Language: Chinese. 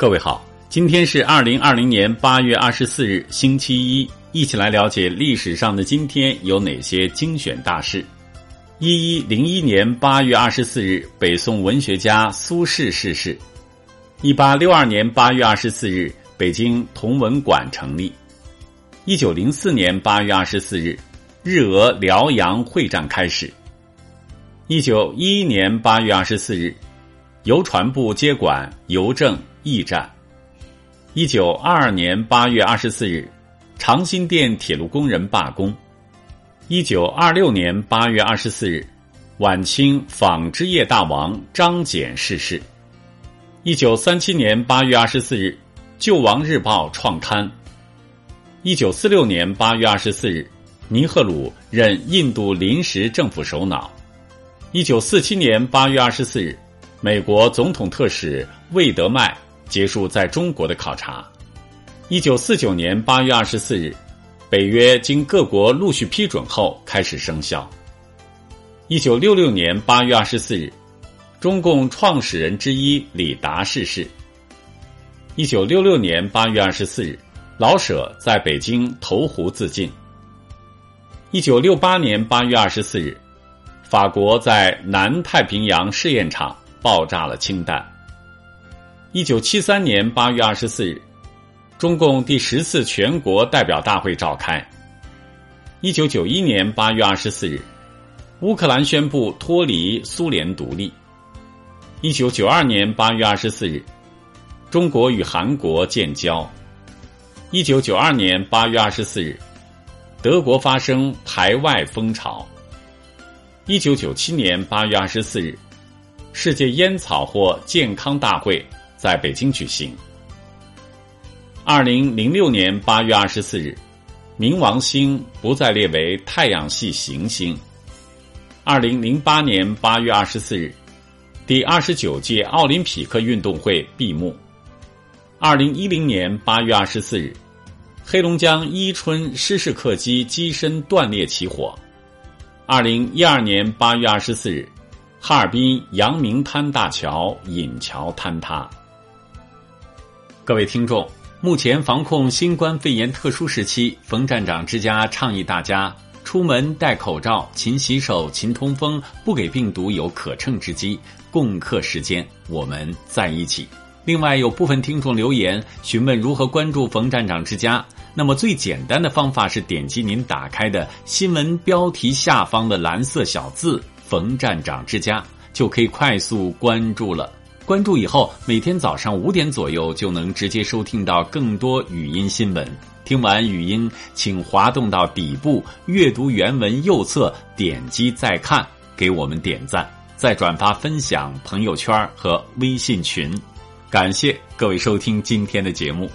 各位好，今天是二零二零年八月二十四日，星期一，一起来了解历史上的今天有哪些精选大事。一一零一年八月二十四日，北宋文学家苏轼逝世。一八六二年八月二十四日，北京同文馆成立。一九零四年八月二十四日，日俄辽阳会战开始。一九一一年八月二十四日，邮传部接管邮政。驿站。一九二二年八月二十四日，长辛店铁路工人罢工。一九二六年八月二十四日，晚清纺织业大王张謇逝世。一九三七年八月二十四日，救亡日报创刊。一九四六年八月二十四日，尼赫鲁任印度临时政府首脑。一九四七年八月二十四日，美国总统特使魏德迈。结束在中国的考察。一九四九年八月二十四日，北约经各国陆续批准后开始生效。一九六六年八月二十四日，中共创始人之一李达逝世。一九六六年八月二十四日，老舍在北京投湖自尽。一九六八年八月二十四日，法国在南太平洋试验场爆炸了氢弹。一九七三年八月二十四日，中共第十次全国代表大会召开。一九九一年八月二十四日，乌克兰宣布脱离苏联独立。一九九二年八月二十四日，中国与韩国建交。一九九二年八月二十四日，德国发生排外风潮。一九九七年八月二十四日，世界烟草或健康大会。在北京举行。二零零六年八月二十四日，冥王星不再列为太阳系行星。二零零八年八月二十四日，第二十九届奥林匹克运动会闭幕。二零一零年八月二十四日，黑龙江伊春失事客机机身断裂起火。二零一二年八月二十四日，哈尔滨阳明滩大桥引桥坍塌。各位听众，目前防控新冠肺炎特殊时期，冯站长之家倡议大家出门戴口罩、勤洗手、勤通风，不给病毒有可乘之机。共克时间，我们在一起。另外，有部分听众留言询问如何关注冯站长之家，那么最简单的方法是点击您打开的新闻标题下方的蓝色小字“冯站长之家”，就可以快速关注了。关注以后，每天早上五点左右就能直接收听到更多语音新闻。听完语音，请滑动到底部阅读原文右侧，点击再看，给我们点赞，再转发分享朋友圈和微信群。感谢各位收听今天的节目。